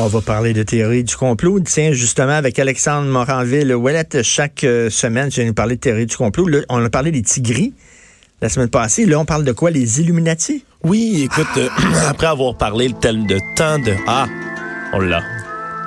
On va parler de théorie du complot. Tiens, justement, avec Alexandre Moranville-Ouellette, chaque euh, semaine, je viens nous parler de théorie du complot. On a parlé des tigris la semaine passée. Là, on parle de quoi? Les Illuminati? Oui, écoute, euh, après avoir parlé de temps de... Ah, on l'a.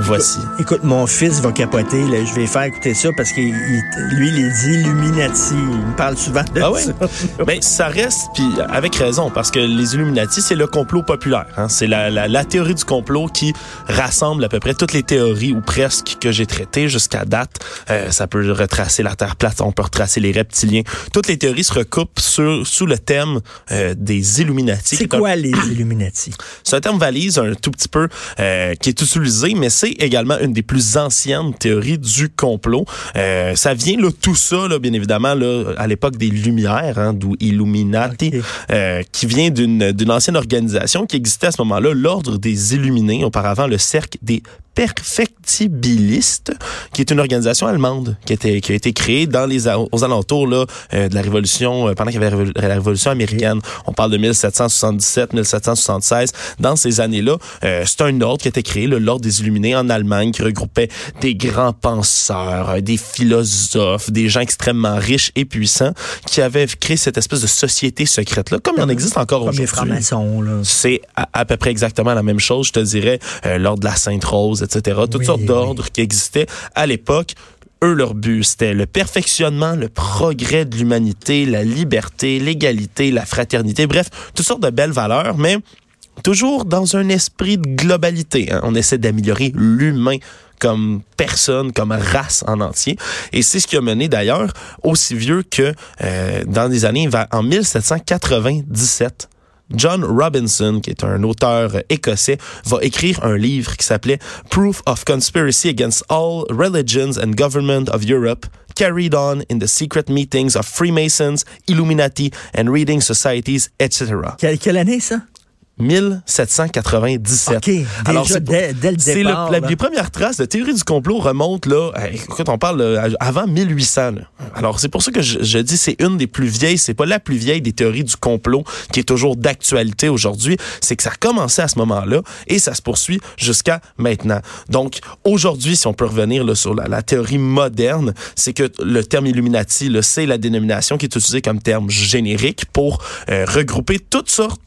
Voici. Écoute, mon fils va capoter. Là. Je vais faire écouter ça parce que lui, les Illuminati, il me parle souvent de ah ouais? ça. Ben, ça reste, puis avec raison, parce que les Illuminati, c'est le complot populaire. Hein? C'est la, la, la, théorie du complot qui rassemble à peu près toutes les théories, ou presque, que j'ai traitées jusqu'à date. Euh, ça peut retracer la Terre plate, on peut retracer les reptiliens. Toutes les théories se recoupent sur, sous le thème euh, des Illuminati. C'est quoi un... les Illuminati? C'est un terme valise un tout petit peu euh, qui est utilisé, mais c'est également une des plus anciennes théories du complot. Euh, ça vient là tout ça, là, bien évidemment, là, à l'époque des Lumières, hein, d'où Illuminati, okay. euh, qui vient d'une d'une ancienne organisation qui existait à ce moment-là, l'ordre des Illuminés, auparavant le cercle des Perfectibiliste, qui est une organisation allemande qui a été, qui a été créée dans les aux alentours là, euh, de la révolution euh, pendant qu'il y avait la révolution américaine. On parle de 1777, 1776. Dans ces années-là, euh, c'est un ordre qui a été créé, l'ordre des Illuminés en Allemagne, qui regroupait des grands penseurs, euh, des philosophes, des gens extrêmement riches et puissants, qui avaient créé cette espèce de société secrète là, comme il en existe encore aujourd'hui. C'est à, à, peu près exactement la même chose, je te dirais, l'ordre de la Sainte Rose etc. Toutes oui, sortes d'ordres oui. qui existaient à l'époque. Eux, leur but, c'était le perfectionnement, le progrès de l'humanité, la liberté, l'égalité, la fraternité, bref, toutes sortes de belles valeurs, mais toujours dans un esprit de globalité. Hein. On essaie d'améliorer l'humain comme personne, comme race en entier. Et c'est ce qui a mené d'ailleurs aussi vieux que euh, dans les années, en 1797, John Robinson, qui est un auteur écossais, va écrire un livre qui s'appelait Proof of Conspiracy Against All Religions and Government of Europe, carried on in the secret meetings of Freemasons, Illuminati and reading societies, etc. Quelle, quelle année ça? 1797. OK, déjà Alors, dès, dès, le départ. Le, la, les premières traces de théorie du complot remontent là, écoute, on parle là, avant 1800. Là. Alors, c'est pour ça que je, je dis c'est une des plus vieilles, c'est pas la plus vieille des théories du complot qui est toujours d'actualité aujourd'hui, c'est que ça a commencé à ce moment-là et ça se poursuit jusqu'à maintenant. Donc, aujourd'hui, si on peut revenir là, sur la, la théorie moderne, c'est que le terme Illuminati, c'est la dénomination qui est utilisée comme terme générique pour euh, regrouper toutes sortes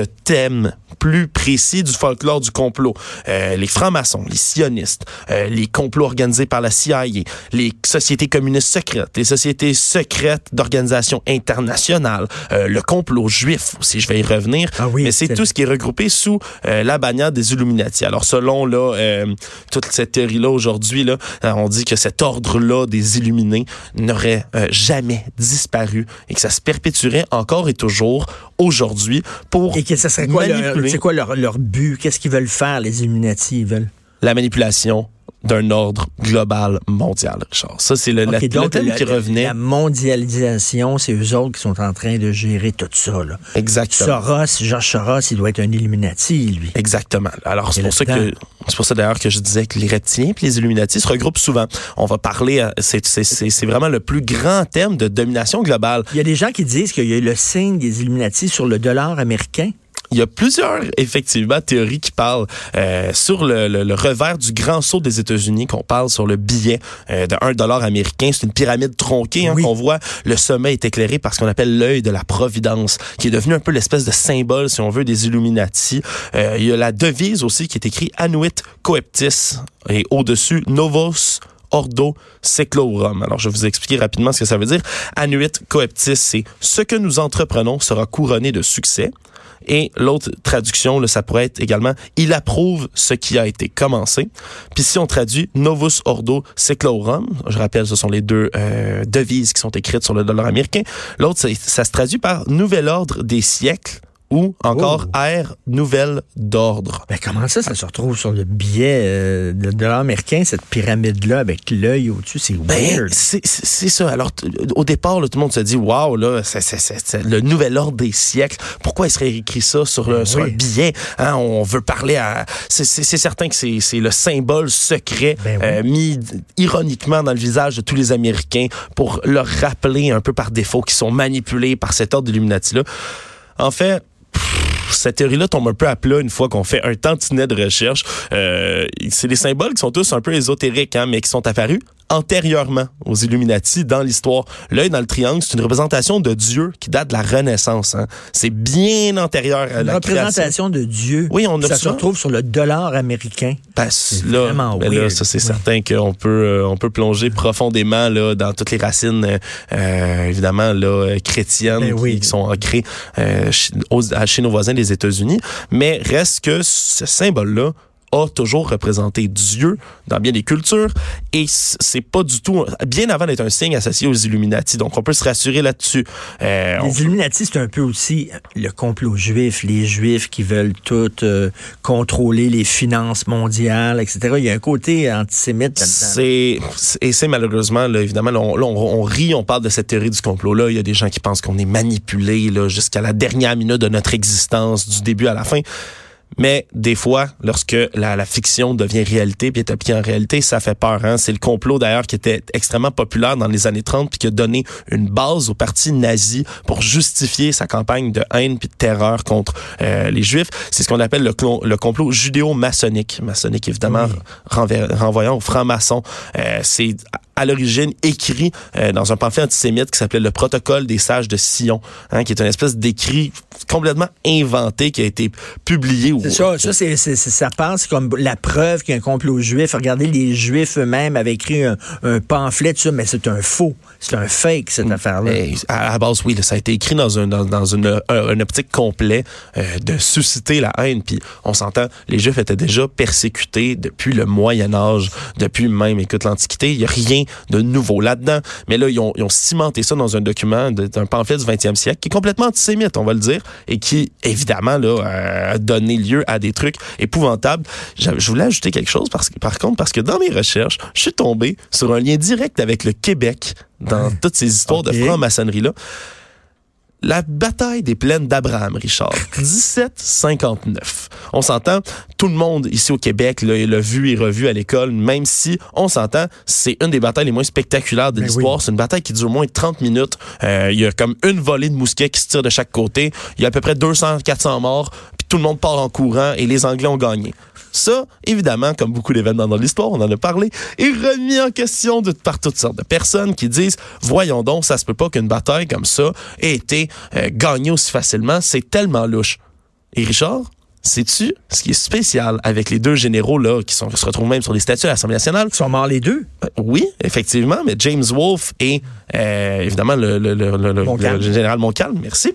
thèmes plus précis du folklore du complot. Euh, les francs-maçons, les sionistes, euh, les complots organisés par la CIA, les sociétés communistes secrètes, les sociétés secrètes d'organisations internationales, euh, le complot juif aussi, je vais y revenir. Ah oui, Mais c'est tout ce qui est regroupé sous la bannière des Illuminati. Alors selon là toute cette théorie-là aujourd'hui, là, on dit que cet ordre-là des Illuminés n'aurait jamais disparu et que ça se perpétuerait encore et toujours aujourd'hui pour et que ça serait quoi leur, c'est quoi leur, leur but? Qu'est-ce qu'ils veulent faire, les Illuminati? Ils veulent? La manipulation d'un ordre global mondial, Richard. Ça, c'est le, okay, la, le thème la, qui revenait. La mondialisation, c'est eux autres qui sont en train de gérer tout ça. Là. Exactement. Soros, Georges Soros, il doit être un Illuminati, lui. Exactement. Alors, c'est pour ça que c'est pour ça d'ailleurs que je disais que les reptiliens et les Illuminati se regroupent souvent. On va parler, c'est vraiment le plus grand thème de domination globale. Il y a des gens qui disent qu'il y a le signe des Illuminati sur le dollar américain. Il y a plusieurs, effectivement, théories qui parlent euh, sur le, le, le, revers du grand saut des États-Unis, qu'on parle sur le billet euh, de 1 dollar américain. C'est une pyramide tronquée hein, oui. qu'on voit. Le sommet est éclairé par ce qu'on appelle l'œil de la Providence, qui est devenu un peu l'espèce de symbole, si on veut, des Illuminati. Euh, il y a la devise aussi qui est écrite Anuit Coeptis et au-dessus Novos Ordo Seclorum. Alors, je vais vous expliquer rapidement ce que ça veut dire. Anuit Coeptis, c'est ce que nous entreprenons sera couronné de succès. Et l'autre traduction, là, ça pourrait être également il approuve ce qui a été commencé. Puis si on traduit Novus Ordo Seclorum, je rappelle, ce sont les deux euh, devises qui sont écrites sur le dollar américain. L'autre, ça, ça se traduit par Nouvel ordre des siècles ou encore oh. ère nouvelle d'ordre. Mais comment ça, ça se retrouve sur le billet euh, de dollar américain, cette pyramide-là, avec l'œil au-dessus? C'est ben, weird. C'est ça. Alors, au départ, là, tout le monde se dit, waouh, là, c'est le nouvel ordre des siècles. Pourquoi il serait écrit ça sur, le, ben, sur oui. un billet? Hein? On veut parler à... C'est certain que c'est le symbole secret ben oui. euh, mis ironiquement dans le visage de tous les Américains pour leur rappeler un peu par défaut qu'ils sont manipulés par cet ordre d'Illuminati-là. En fait, cette théorie-là tombe un peu à plat une fois qu'on fait un tantinet de recherche. Euh, c'est des symboles qui sont tous un peu ésotériques, hein, mais qui sont apparus antérieurement aux Illuminati dans l'histoire. L'œil dans le triangle, c'est une représentation de Dieu qui date de la Renaissance. Hein. C'est bien antérieur à une la représentation de Dieu. Oui, on a ça se retrouve sur le dollar américain. Ben, là, vraiment ben là, ça c'est certain qu'on peut euh, on peut plonger profondément là dans toutes les racines euh, euh évidemment là chrétiennes ben qui, qui, sont ancrées euh, chez, chez nos voisins des États-Unis, mais reste que ce symbole là a toujours représenté Dieu dans bien des cultures et c'est pas du tout bien avant d'être un signe associé aux Illuminati. Donc on peut se rassurer là-dessus. Euh, les Illuminati c'est un peu aussi le complot juif, les Juifs qui veulent tout euh, contrôler les finances mondiales, etc. Il y a un côté antisémite. C'est et c'est malheureusement là évidemment on, on, rit, on parle de cette théorie du complot là. Il y a des gens qui pensent qu'on est manipulé là jusqu'à la dernière minute de notre existence, du début à la fin. Mais des fois, lorsque la, la, fiction devient réalité puis est appliquée en réalité, ça fait peur. Hein? C'est le complot d'ailleurs qui était extrêmement populaire dans les années 30 puis qui a donné une base au parti nazi pour justifier sa campagne de haine puis de terreur contre euh, les Juifs. C'est ce qu'on appelle le, le complot judéo-maçonnique. Maçonnique évidemment renvoyant aux francs-maçons. Euh, c'est à l'origine écrit euh, dans un pamphlet antisémite qui s'appelait le protocole des sages de Sion, hein, qui est une espèce d'écrit complètement inventé qui a été publié. C'est ça, ça, c'est, ça passe comme la preuve qu'il y a un complot juif. Regardez, les Juifs eux-mêmes avaient écrit un, pamphlet, ça, mais c'est un faux, c'est un fake, cette mm. affaire-là. À, la base, oui, ça a été écrit dans, un, dans, une, optique complète euh, de susciter la haine. Puis on s'entend, les Juifs étaient déjà persécutés depuis le Moyen Âge, depuis même, écoute, l'Antiquité. Il n'y a rien de nouveau là-dedans. Mais là, ils ont, ils ont cimenté ça dans un document d'un pamphlet du 20e siècle qui est complètement antisémite, on va le dire, et qui, évidemment, là, a donné lieu à des trucs épouvantables. Je, voulais ajouter quelque chose, parce, par contre, parce que dans mes recherches, je suis tombé sur un lien direct avec le Québec dans toutes ces histoires de franc-maçonnerie-là. La bataille des plaines d'Abraham, Richard. 1759. On s'entend, tout le monde ici au Québec l'a vu et revu à l'école, même si on s'entend, c'est une des batailles les moins spectaculaires de ben l'histoire. C'est une bataille qui dure au moins 30 minutes. Euh, il y a comme une volée de mousquets qui se tire de chaque côté. Il y a à peu près 200, 400 morts, tout le monde part en courant et les Anglais ont gagné. Ça, évidemment, comme beaucoup d'événements dans l'histoire, on en a parlé, est remis en question de, par toutes sortes de personnes qui disent, voyons donc, ça se peut pas qu'une bataille comme ça ait été euh, gagnée aussi facilement, c'est tellement louche. Et Richard, sais-tu ce qui est spécial avec les deux généraux là qui sont, se retrouvent même sur les statuts à l'Assemblée nationale? Ils sont morts les deux? Euh, oui, effectivement, mais James Wolfe et euh, évidemment le, le, le, le général Montcalm, merci.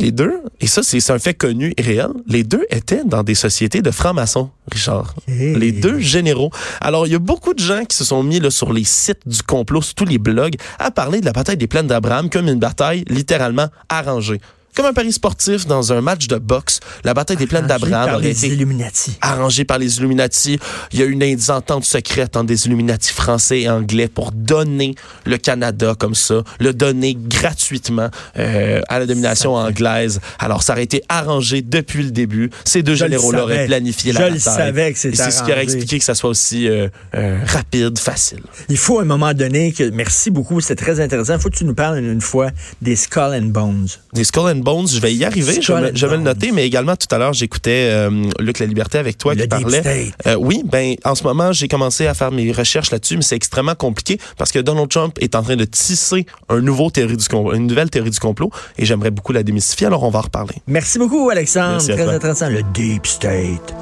Les deux, et ça c'est un fait connu et réel, les deux étaient dans des sociétés de francs-maçons, Richard. Les deux généraux. Alors il y a beaucoup de gens qui se sont mis là, sur les sites du complot, sur tous les blogs, à parler de la bataille des plaines d'Abraham comme une bataille littéralement arrangée comme un pari sportif dans un match de boxe. La bataille des plaines d'Abraham aurait été Illuminati. arrangée par les Illuminati. Il y a une entente secrète entre des Illuminati français et anglais pour donner le Canada comme ça, le donner gratuitement euh, à la domination anglaise. Alors, ça aurait été arrangé depuis le début. Ces deux généraux-là auraient planifié la bataille. Je savais que c'était C'est ce qui aurait expliqué que ça soit aussi euh, euh, rapide, facile. Il faut à un moment donné que... Merci beaucoup, c'est très intéressant. Il faut que tu nous parles une fois des Skull and Bones. Des Skull and Bones, je vais y arriver, je vais, le noter, mais également tout à l'heure, j'écoutais euh, Luc La Liberté avec toi qui parlait. Euh, oui, ben en ce moment, j'ai commencé à faire mes recherches là-dessus, mais c'est extrêmement compliqué parce que Donald Trump est en train de tisser un nouveau théorie du une nouvelle théorie du complot et j'aimerais beaucoup la démystifier, alors on va en reparler. Merci beaucoup, Alexandre. Très intéressant, le Deep State.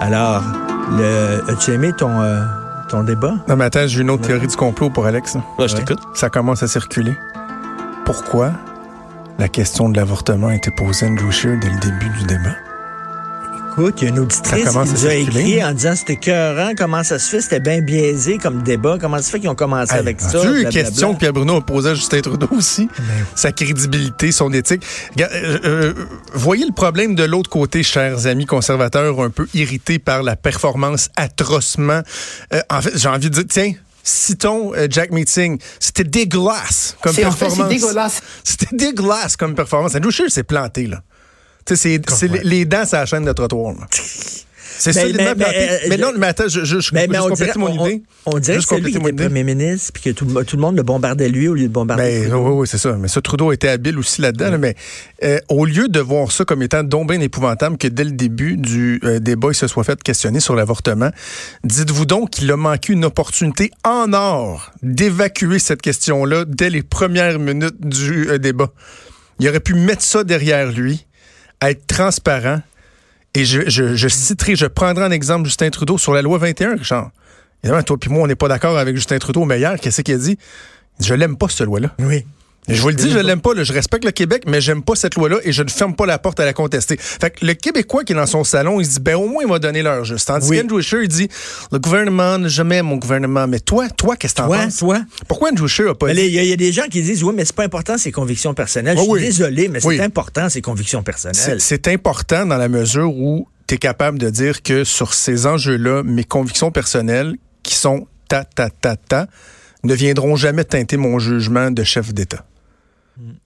Alors, le, as-tu aimé ton, euh, ton débat? Non, mais attends, j'ai une autre théorie du complot pour Alex. Ouais, je t'écoute. Ça commence à circuler. Pourquoi la question de l'avortement a été posée à Andrew Scheer dès le début du débat. Écoute, il y a une auditrice qui nous a écrit en disant c'était cœurant, comment ça se fait, c'était bien biaisé comme débat, comment ça se fait qu'ils ont commencé avec ça. Tu une question que Pierre Bruno a posée à Justin Trudeau aussi, ben sa crédibilité, son éthique. Euh, euh, voyez le problème de l'autre côté, chers amis conservateurs, un peu irrités par la performance atrocement. Euh, en fait, j'ai envie de dire, tiens, citons euh, Jack Meeting. C'était dégueulasse comme performance. C'est dégueulasse. C'était dégueulasse comme performance. Andrew Scheer s'est planté, là. C'est les, les dents, c'est la chaîne de trottoir. C'est Mais- solidement mais- planté. euh, Mais non, mais attends, je, je, je, Mais, je mais on complète dirait, mon on, idée. on dirait que c'est lui qui était premier ministre, puis que tout, le- tout le monde le bombardait lui au lieu de bombarder Ben, oui, oui, c'est ça. Mais ça, Trudeau était habile aussi là-dedans. là, mais euh, au lieu de voir ça comme étant donc bien épouvantable que dès le début du euh, débat, il se soit fait questionner sur l'avortement, dites-vous donc qu'il a manqué une opportunité en or d'évacuer cette question-là dès les premières minutes du euh, débat. Il aurait pu mettre ça derrière lui, être transparent. Et je, citerai, je prendrai en exemple Justin Trudeau sur la loi 21, Richard. Évidemment, toi puis moi, on n'est pas d'accord avec Justin Trudeau, mais hier, qu'est-ce qu'il a dit, Je l'aime pas, cette loi-là. Oui. Je vous le dis, je l'aime pas. là. Je respecte le Québec, mais j'aime pas cette loi-là et je ne ferme pas la porte à la contester. Fait que le Québécois qui est dans son salon, il se dit, ben au moins il m'a donné l'heure juste. Tandis Oui. qu'Andrew Scheer, il dit, le gouvernement jamais mon gouvernement. Mais toi, toi, qu'est-ce que t'en penses? toi. Pourquoi Andrew Scheer a pas? Il y, a- il y a des gens qui disent, oui, mais c'est pas important, ses convictions personnelles. Ah Je suis oui. désolé, mais c'est Oui. important, ses convictions personnelles. C'est c'est important dans la mesure où tu es capable de dire que sur ces enjeux-là, mes convictions personnelles, qui sont ta, ta, ta, ta, ne viendront jamais teinter mon jugement de chef d'État.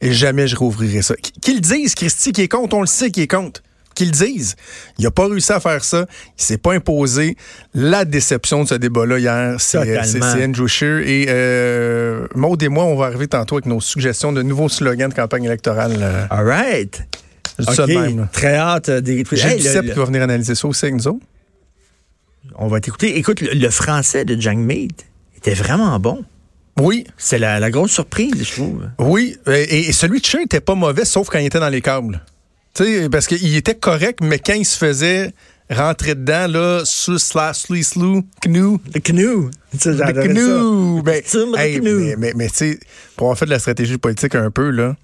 Et jamais je rouvrirai ça. Qu- Qu'ils le disent, Christy, qui est contre, on le sait qui est contre. Qu'ils le disent. Il n'a pas réussi à faire ça. Il s'est pas imposé. La déception de ce débat-là hier, c'est c'est Andrew Scheer. Et euh, Maud et moi, on va arriver tantôt avec nos suggestions de nouveaux slogans de campagne électorale. euh, All right. ça de même. Très hâte euh, d'écouter. J'ai Hey, du le- CEP le- qui va venir analyser ça aussi avec nous autres. on va t'écouter. Écoute, le, le français de Jang Mead était vraiment bon. Oui, C'est la, la grosse surprise, je trouve. oui. Et, et celui de Scheer était pas mauvais, sauf quand il était dans les câbles. Tu sais, parce qu'il était correct, mais quand il se faisait rentrer dedans, là, sous slash slee slou, cnou, Le sais, le cnou. Ben, hey, mais, mais, mais tu sais, pour avoir fait de la stratégie politique un peu, là,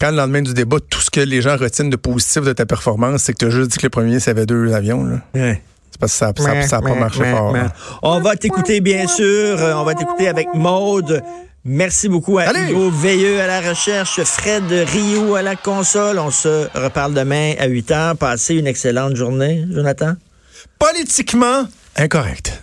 quand le lendemain du débat, tout ce que les gens retiennent de positif de ta performance, c'est que tu as juste dit que le premier ministre avait deux avions. Là. Ouais. Parce que ça n'a pas marché fort. hein. On va t'écouter, bien sûr. Euh, On va t'écouter avec Maude. Merci beaucoup à Allez! Hugo Veilleux à la recherche, Fred Rio à la console. On se reparle demain à 8 heures. Passez une excellente journée, Jonathan. Politiquement incorrect.